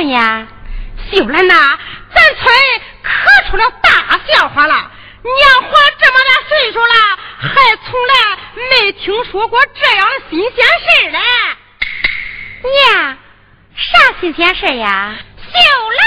哎呀？秀兰呐，咱村可出了大笑话了。娘活这么大岁数了，还从来没听说过这样的新鲜事嘞。娘，啥新鲜事呀？秀兰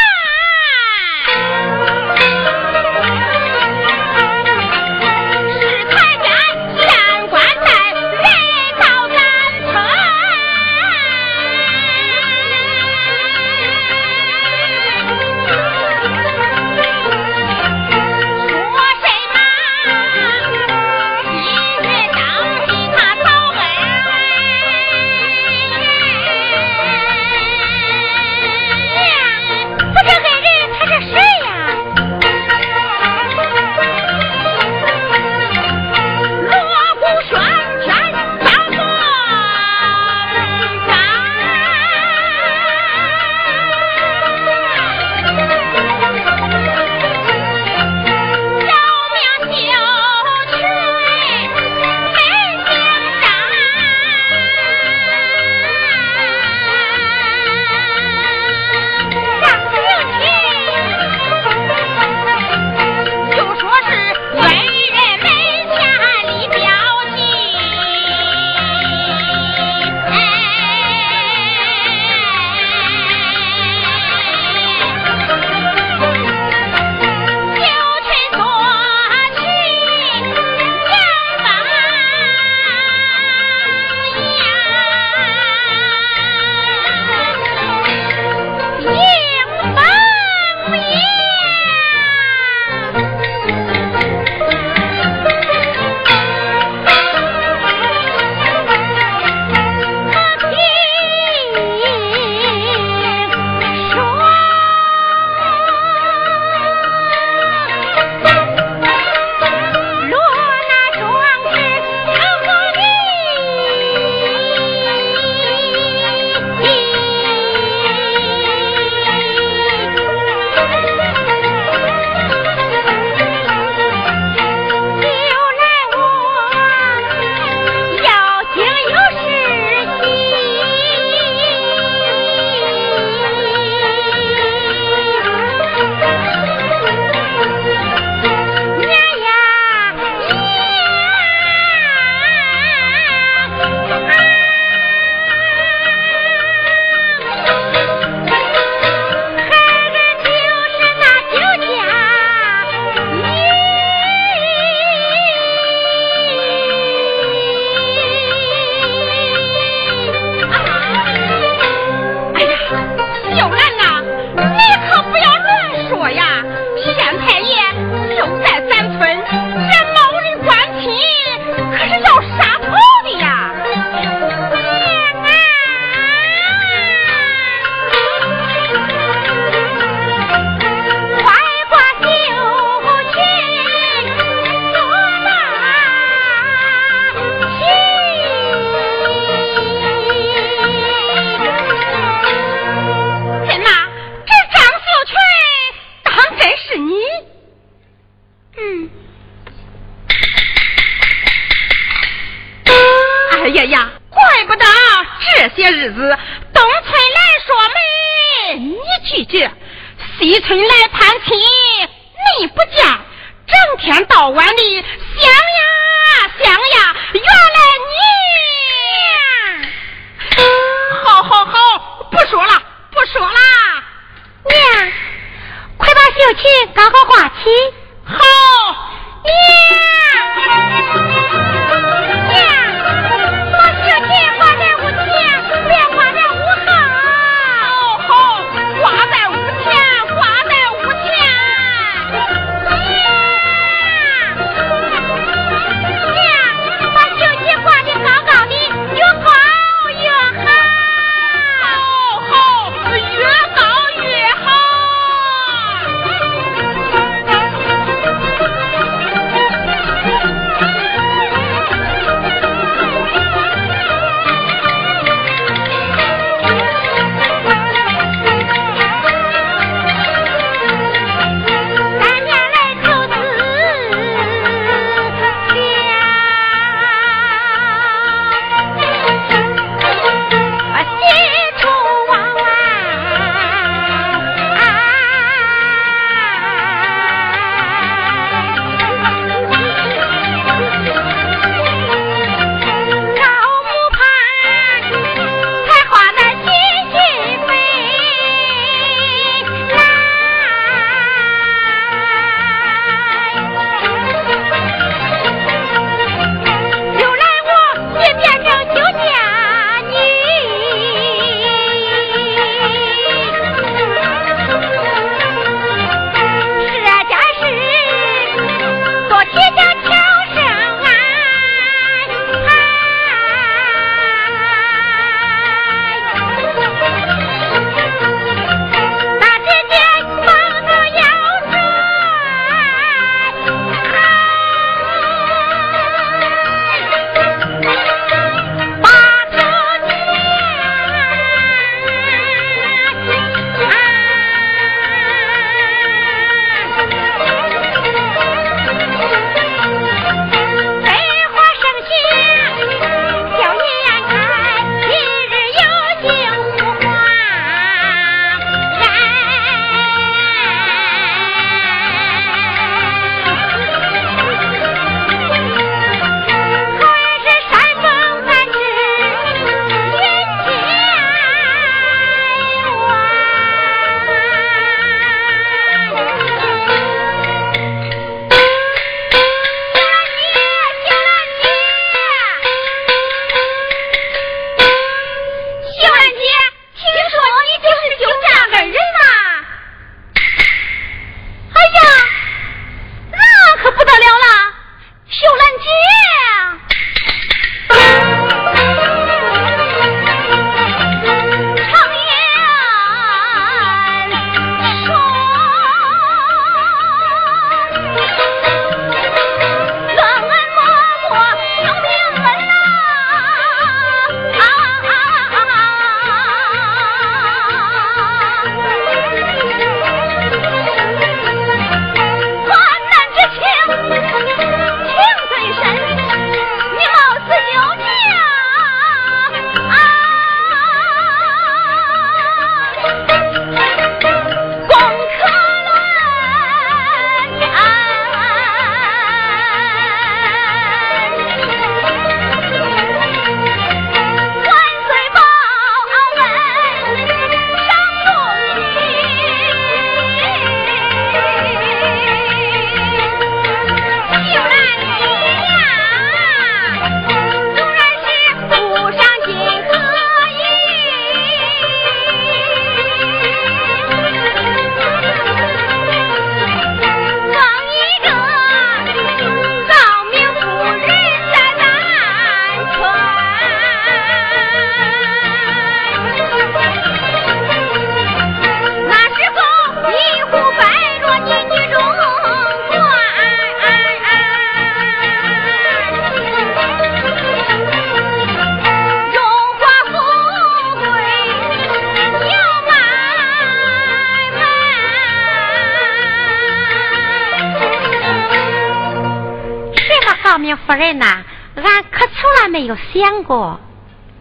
两个。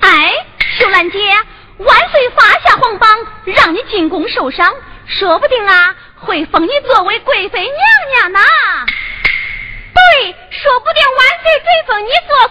哎，秀兰姐，万岁发下皇榜，让你进宫受赏，说不定啊，会封你作为贵妃娘娘呢。对，说不定万岁追封你做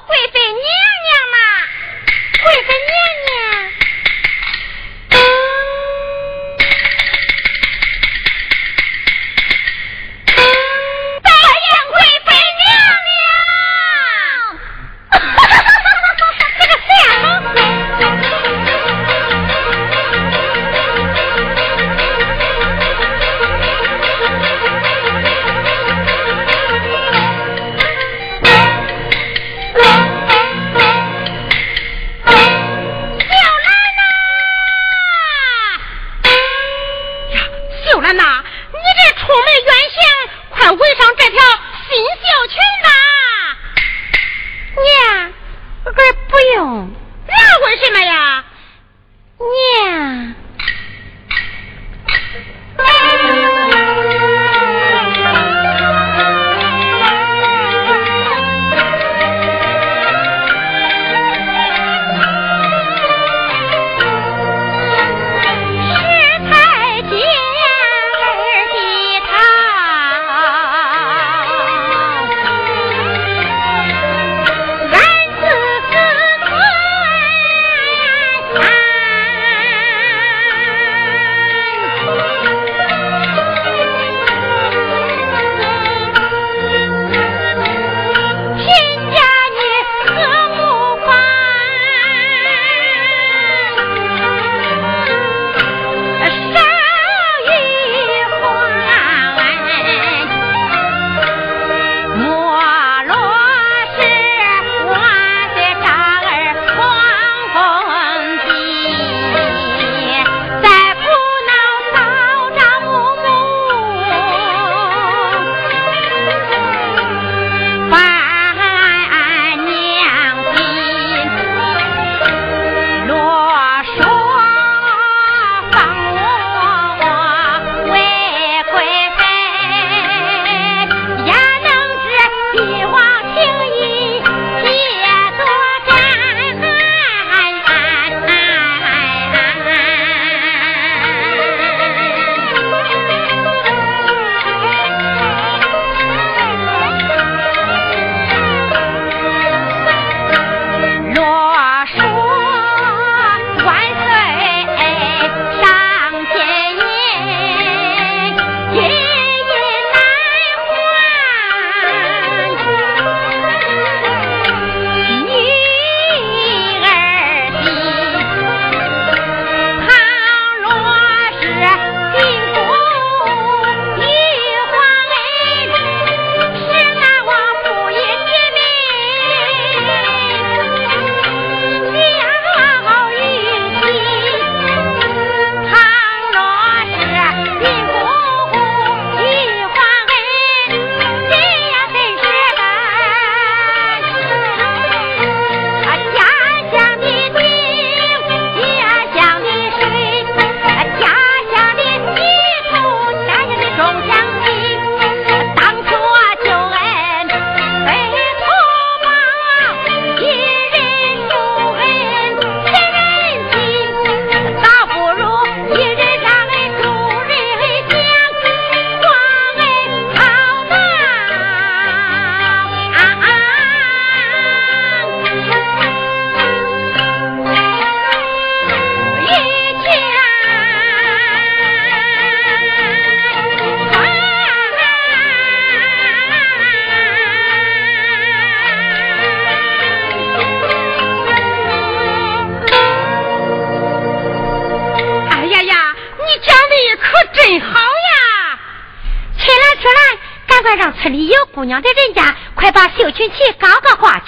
姑娘的人家，快把绣裙旗高高挂起！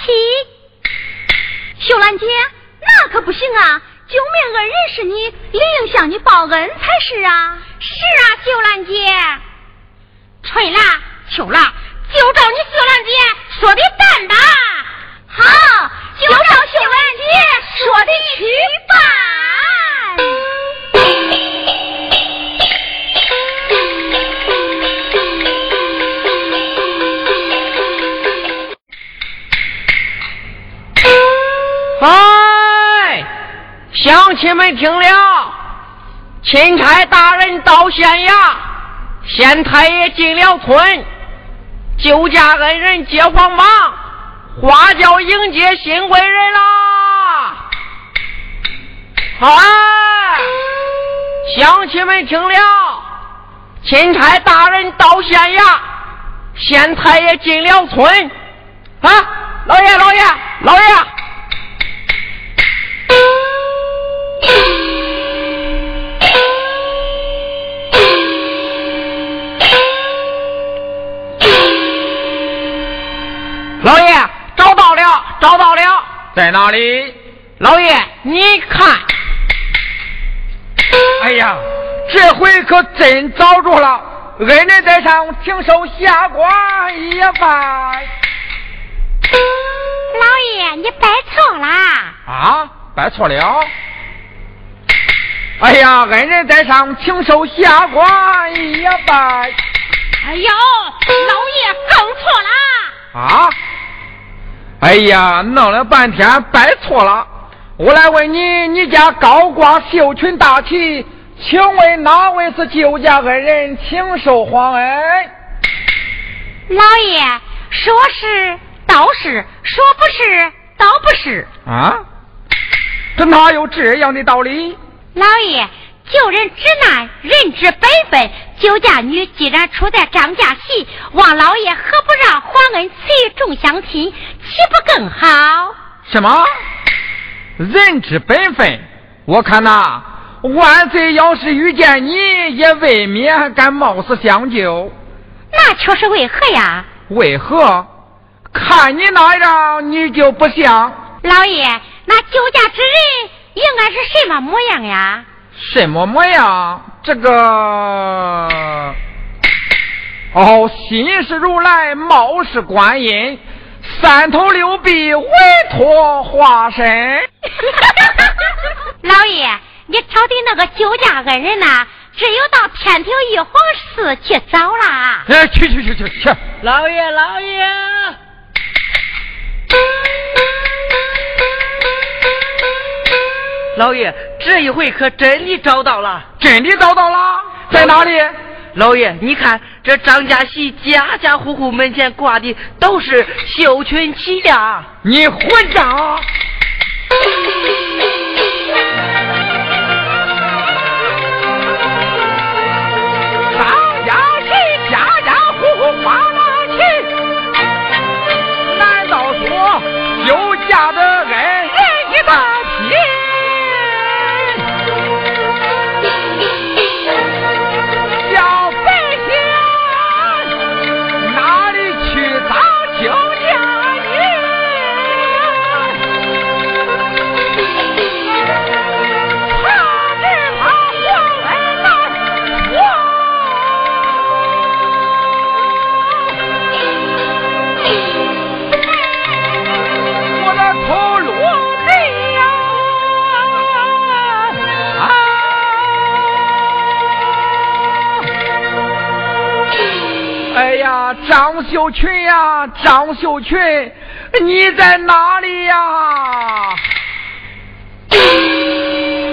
秀兰姐，那可不行啊！救命恩人是你，理应向你报恩才是啊！是啊，秀兰姐，春了秋了，就照你秀兰姐说的办吧。好，就照秀兰姐说的去办。亲们听了，钦差大人到县衙，县太爷进了村，救驾恩人接黄榜，花轿迎接新贵人啦！哎，乡亲们听了，钦差大人到县衙，县太爷进了村，啊，老爷，老爷，老爷。在哪里？老爷，你看，哎呀，这回可真找着了！恩人在上，请受下官一拜。老爷，你拜错了。啊，拜错了。哎呀，恩人在上，请受下官一拜。哎呦，老爷更错了。啊？哎呀，弄了半天拜错了。我来问你，你家高挂绣裙大旗，请问哪位是救驾恩人，请受皇恩？老爷说是倒是，说不是倒不是。啊？这哪有这样的道理？老爷。救人之难，人之本分。救家女既然出在张家席，望老爷何不让皇恩赐予众乡亲，岂不更好？什么？人之本分？我看呐，万岁要是遇见你，也未免敢冒死相救。那却是为何呀？为何？看你那样，你就不像老爷。那救驾之人应该是什么模样呀？什么模样？这个哦，心是如来，貌是观音，三头六臂，委托化身。老爷，你找的那个酒驾恩人呐，只有到天庭玉皇寺去找了。哎，去去去去去！老爷，老爷。老爷，这一回可真的找到了，真的找到了，在哪里？老爷，你看这张家喜家家户户门前挂的都是绣裙旗呀！你混账！张秀群呀，张秀群，你在哪里呀？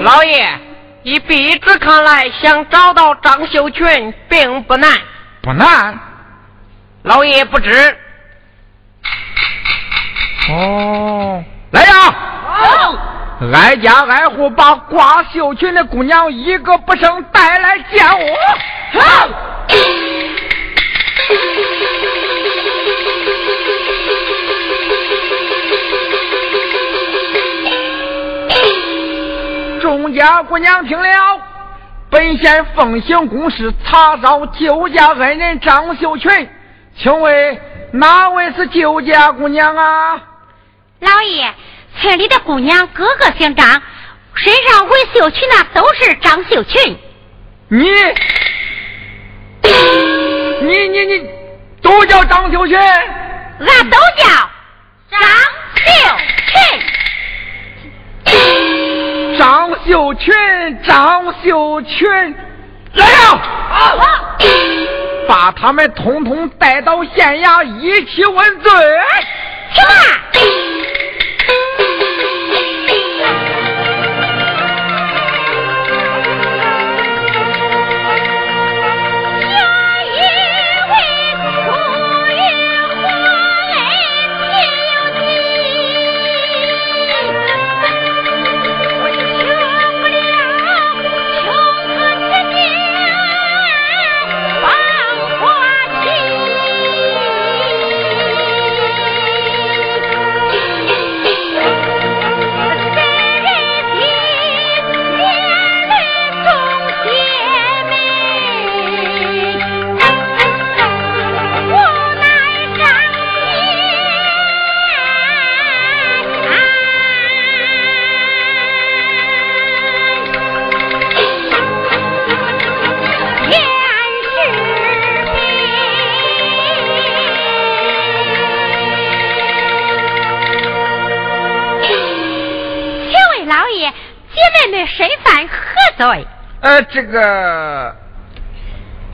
老爷，以笔直看来，想找到张秀群并不难。不难。老爷不知。哦，来呀！好。挨家挨户把挂绣裙的姑娘一个不剩带来见我。好。众家姑娘听了，本县奉行公事，查找救驾恩人张秀群，请问哪位是救驾姑娘啊？老爷，村里的姑娘个个姓张，身上纹绣裙那都是张秀群。你，你你你，都叫张秀群？俺都叫张秀群。张秀群，张秀群，来呀！把他们通通带到县衙，一起问罪。去罪？呃，这个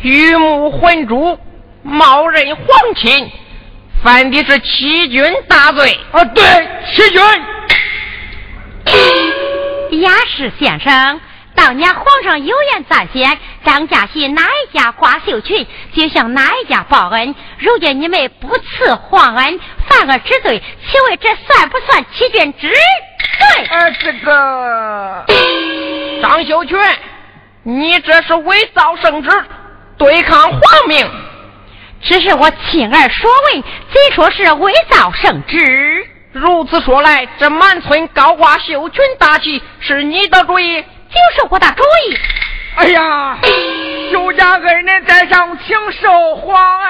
鱼目混珠，冒认皇亲，犯的是欺君大罪。啊，对，欺君。雅士先生，当年皇上有言在先，张家系哪一家挂绣裙，就向哪一家报恩。如今你们不赐皇恩，犯了之罪，请问这算不算欺君之罪？呃，这个张秀全，你这是伪造圣旨，对抗皇命。只是我亲耳所闻，怎说是伪造圣旨？如此说来，这满村高挂绣裙大旗是你的主意，就是我的主意。哎呀，邱家恩人在上，请受皇恩。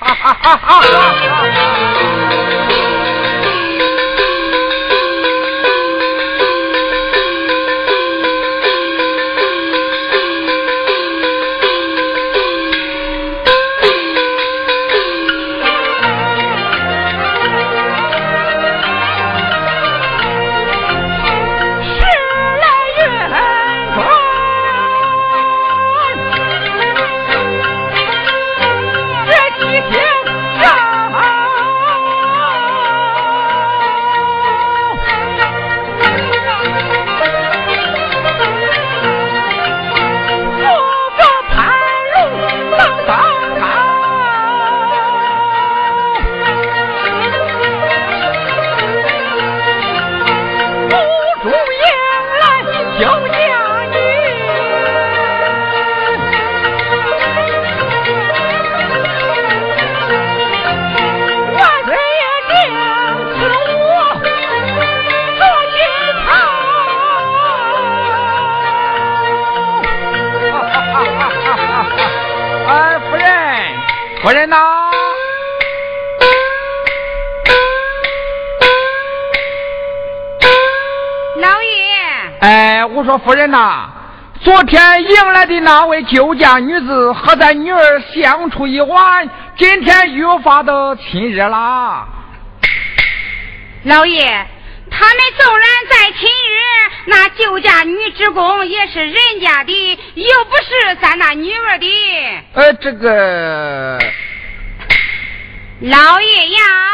哈哈哈夫人呐，昨天迎来的那位救家女子和咱女儿相处一晚，今天越发的亲热啦。老爷，他们纵然再亲热，那救家女职工也是人家的，又不是咱那女儿的。呃，这个。老爷呀！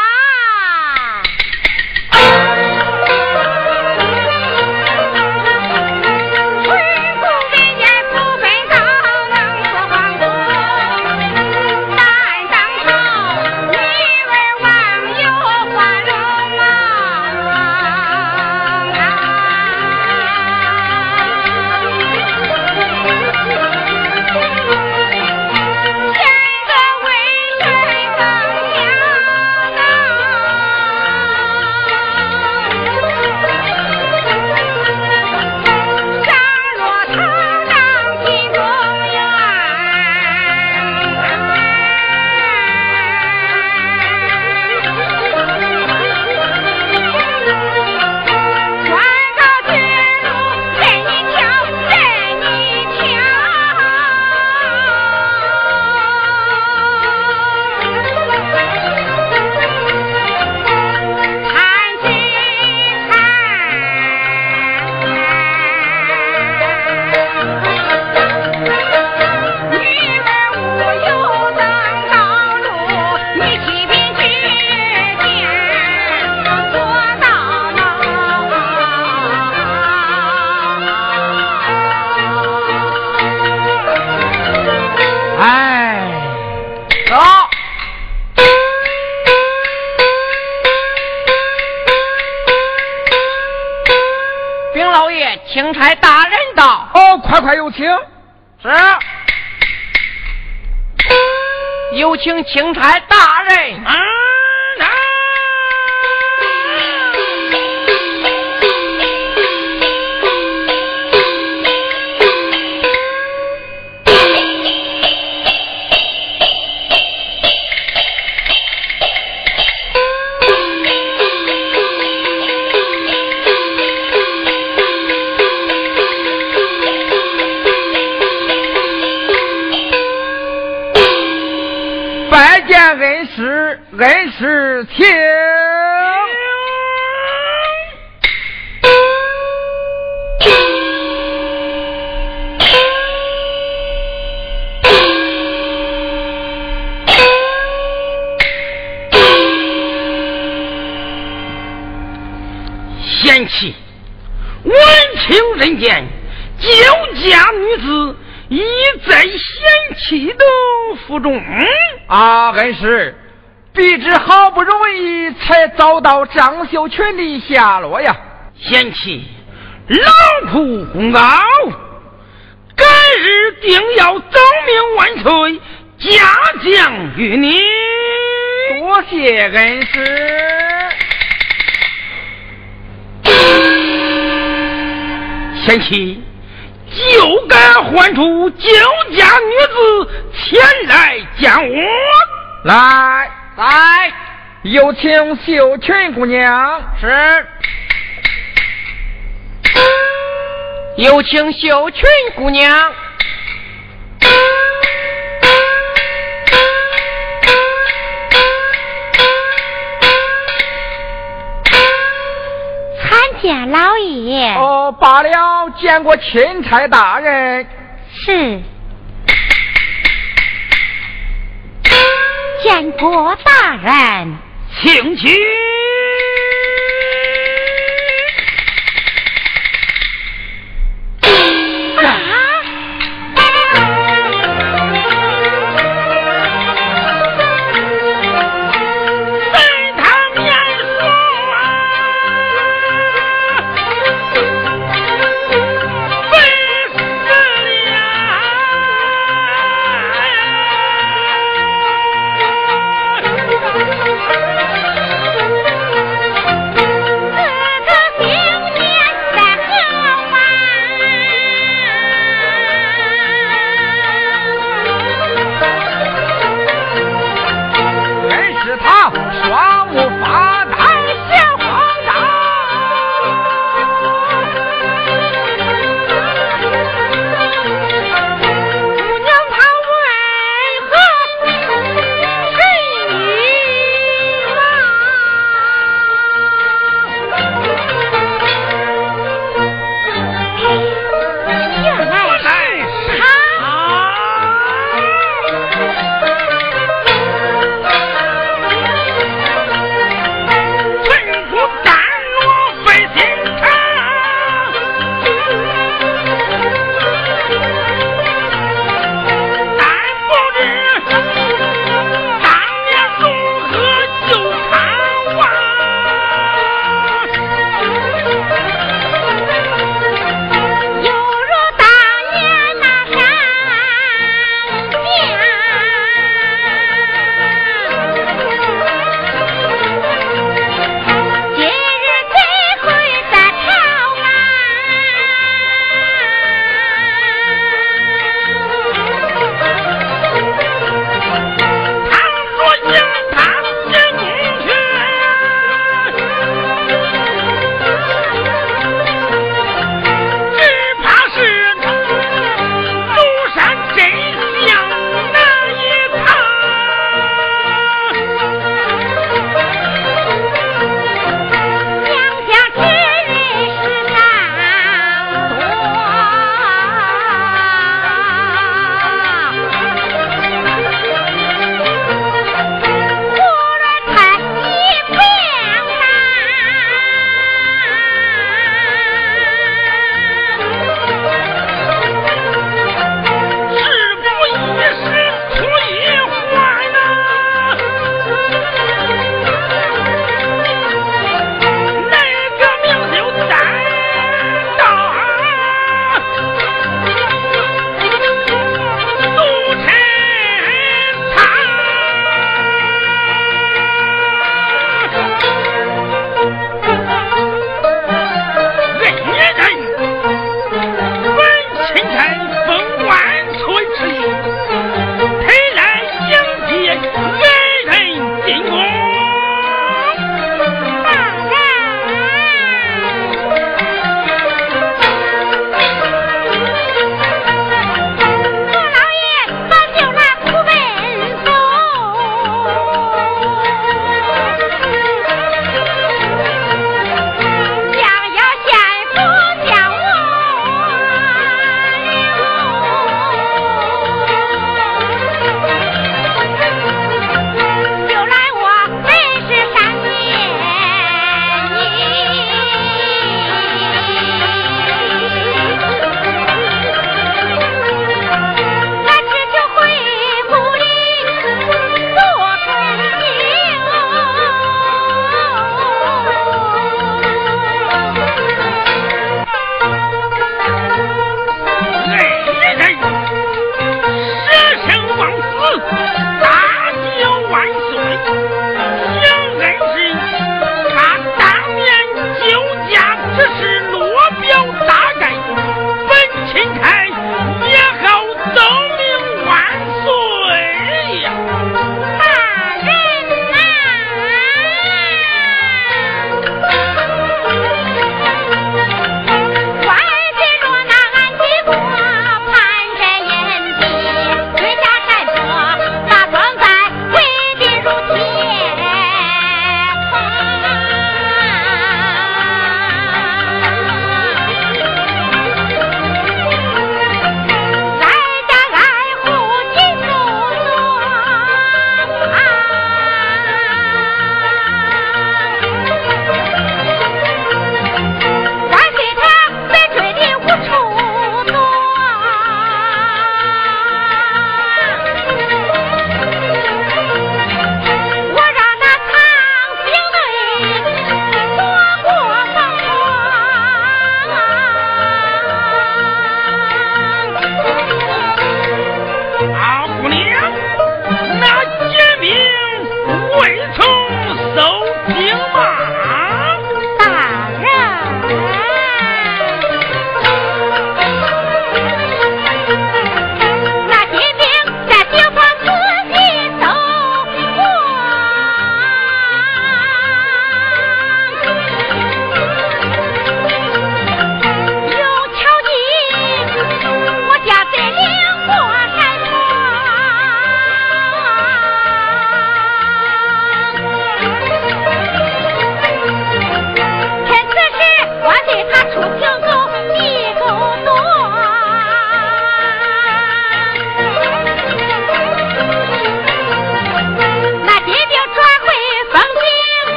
事，请。贤妻，闻听人间，酒家女子已在贤妻的府中。啊，恩师，必知好不容易才找到张秀全的下落呀！贤妻，劳苦功高，改日定要奏明万岁，嘉奖于你。多谢恩师。贤妻，就该唤出酒家女子前来见我。来，来，有请秀群姑娘。是。有请秀群姑娘。见老爷哦，罢了，见过钦差大人。是，见过大人，请起。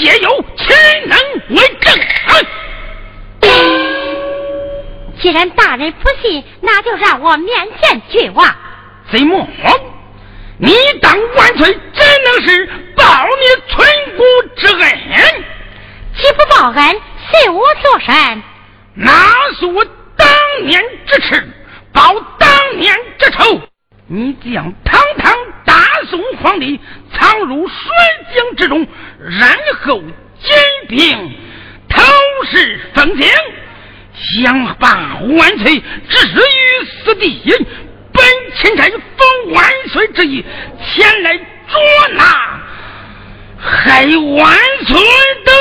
皆有，其能为证？既然大人不信，那就让我面见君王。贼么？你当万岁怎能是报你村姑之恩？岂不报恩，随我做甚？那是我当年之耻，报当年之仇。你将堂堂宋皇帝藏入水井之中，然后兼并偷视封疆，想把万岁置于死地。本钦差奉万岁之意前来捉拿，害万岁的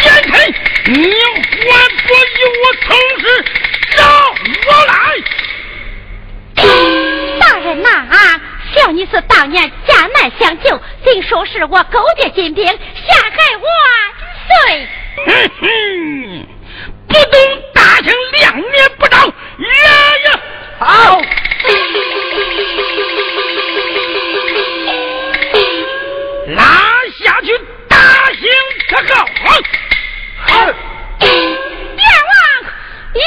奸臣，你还不与我从实招我来？大人呐，啊，小女子当年家难相救，竟说是我勾结金兵，陷害万岁。哼哼，不懂大清两年不到，呀呀，好。拉下去，大刑特告！别王，冤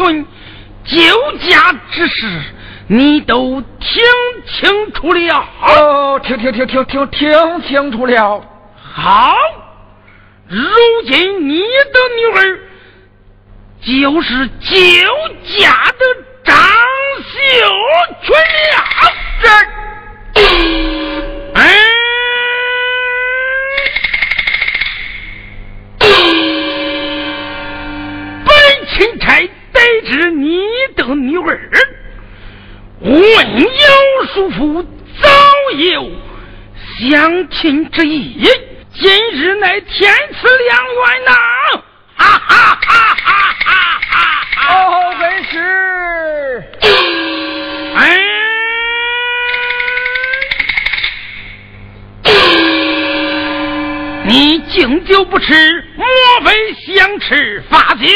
群救驾之事，你都听清楚了？哦，听听听听听听清楚了。好，如今你的女儿就是救驾的张秀群了。这，哎。钦差得知你的女儿问有叔父早有相亲之意，今日乃天赐良缘呐！哈哈哈哈哈哈！哦，本是。哎，你敬酒不吃，莫非想吃罚酒？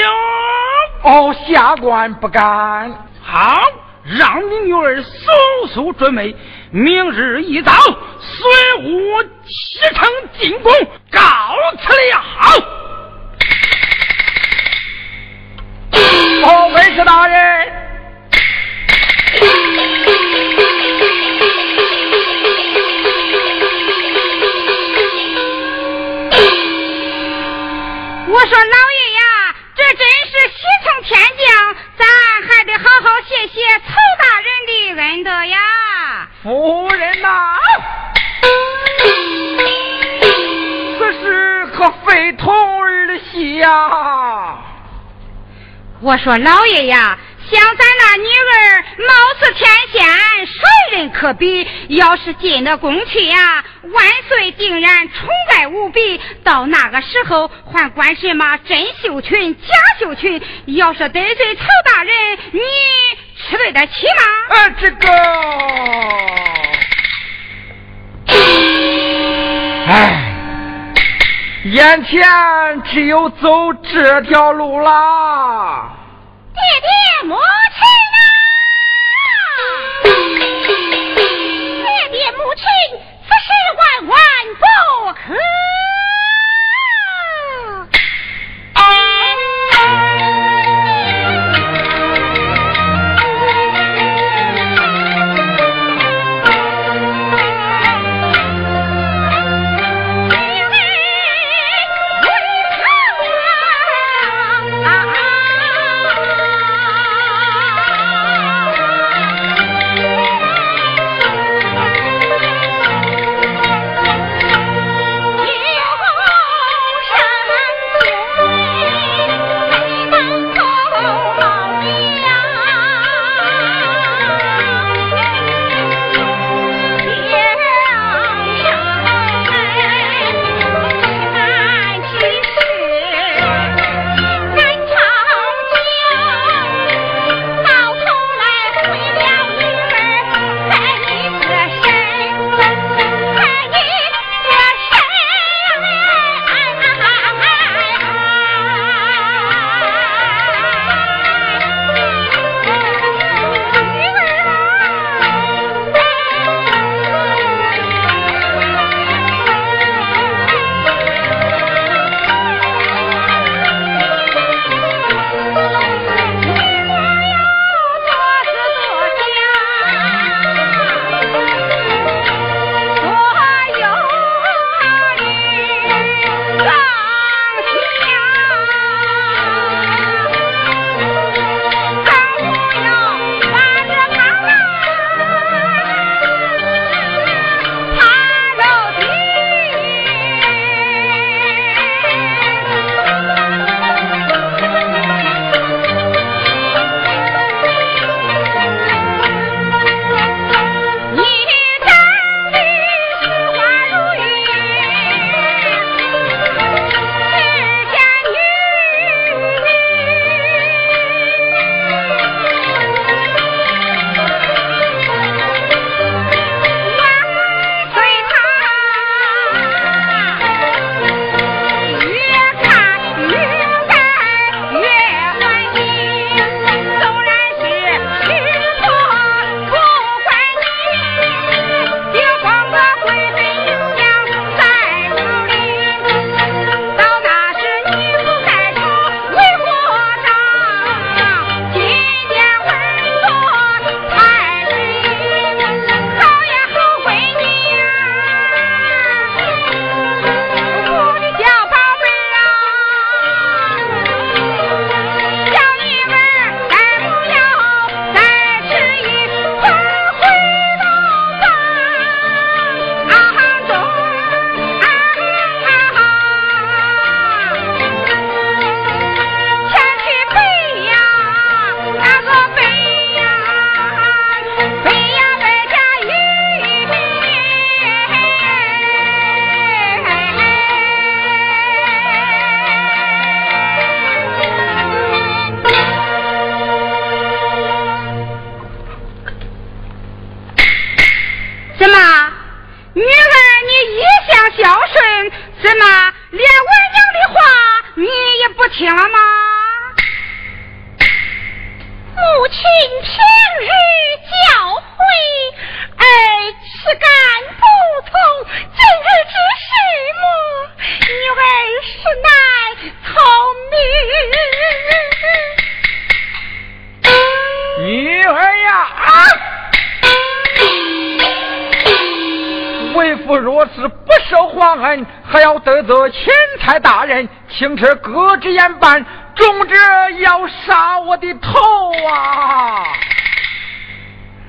哦，下官不敢。好，让你女儿速速准备，明日一早随我启程进宫，告辞了。好哦，尉迟大人。我说老爷呀。像咱那女儿貌似天仙，谁人可比？要是进了宫去呀，万岁定然宠爱无比。到那个时候，还管什么真秀群、假秀群？要是得罪曹大人，你吃对得起吗？呃，这个，哎，眼前只有走这条路啦。爹爹母亲啊！爹爹母亲，此事万万不可。为父若是不受皇恩，还要得罪钦差大人，请示革职严办，重者要杀我的头啊！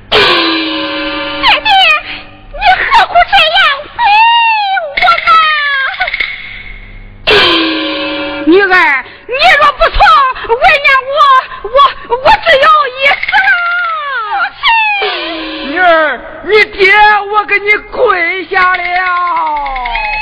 爹爹，你何苦这样非我呢？女儿，你若不从，为娘我我我只有你爹我给你跪下了。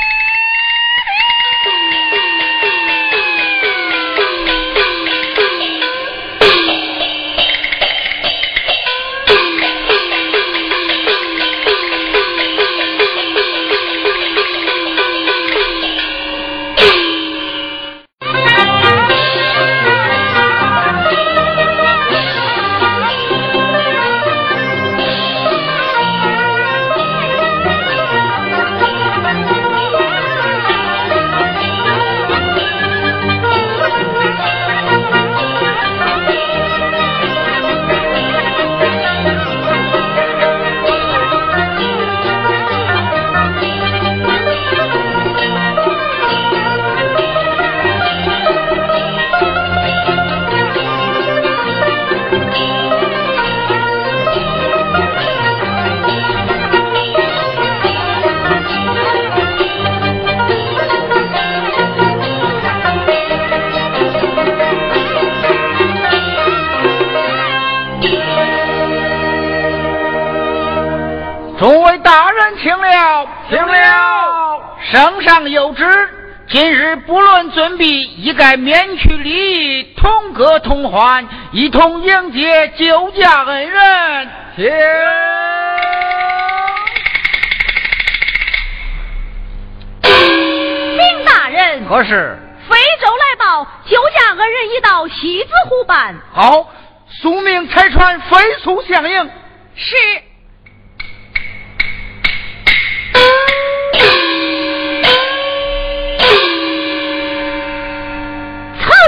圣上有旨，今日不论尊卑，一概免去礼仪，同歌同欢，一同迎接救驾恩人。请。禀大人，何事？非洲来报，救驾恩人已到西子湖畔。好，速命差船飞速相迎。是。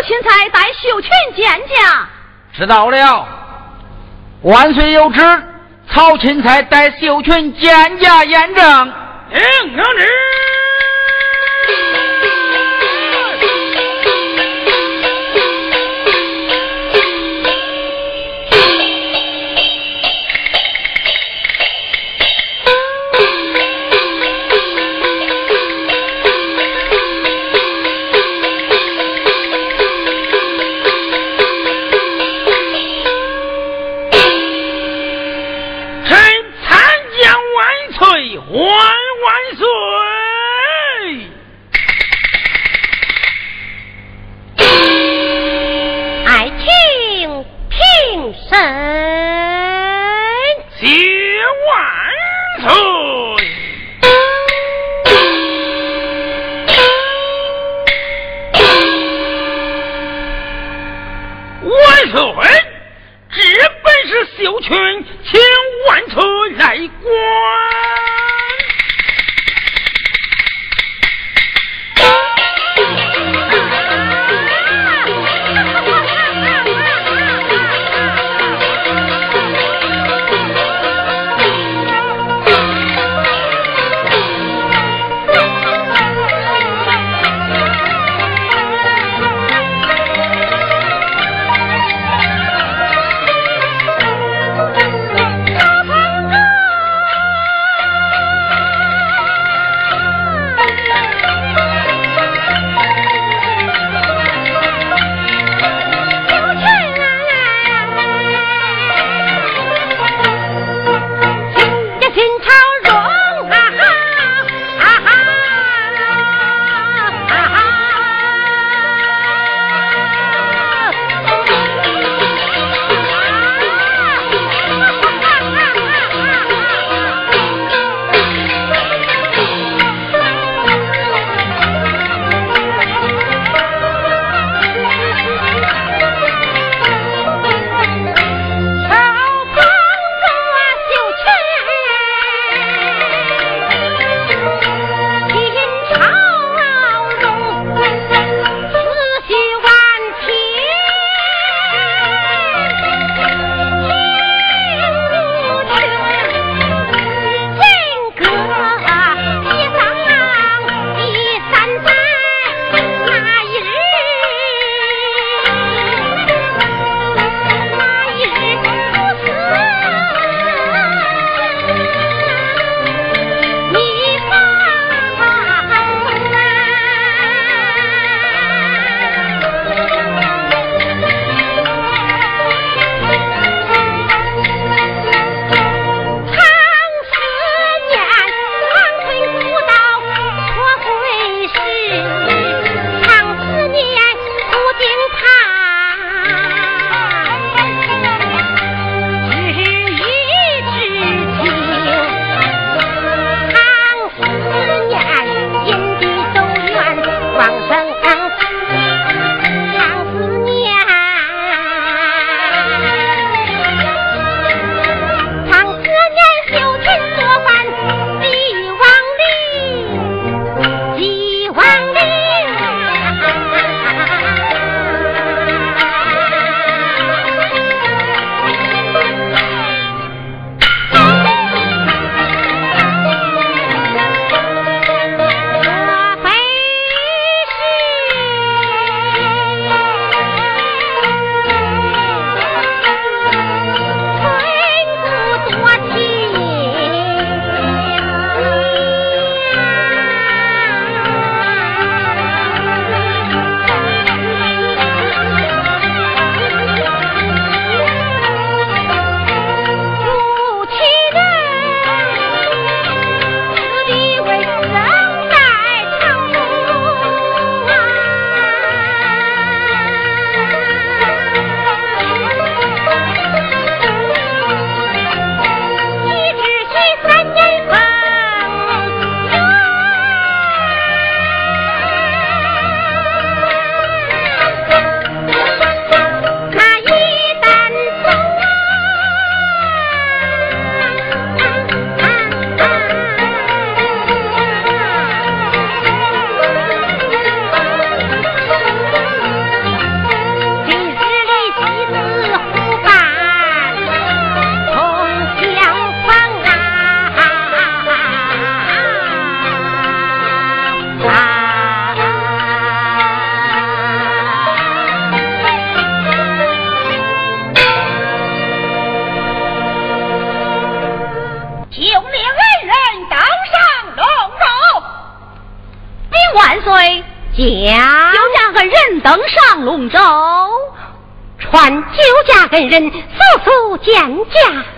钦差带秀群见驾，知道了。万岁有旨，曹钦差带秀群见驾验证。领圣旨。恩人速速见驾。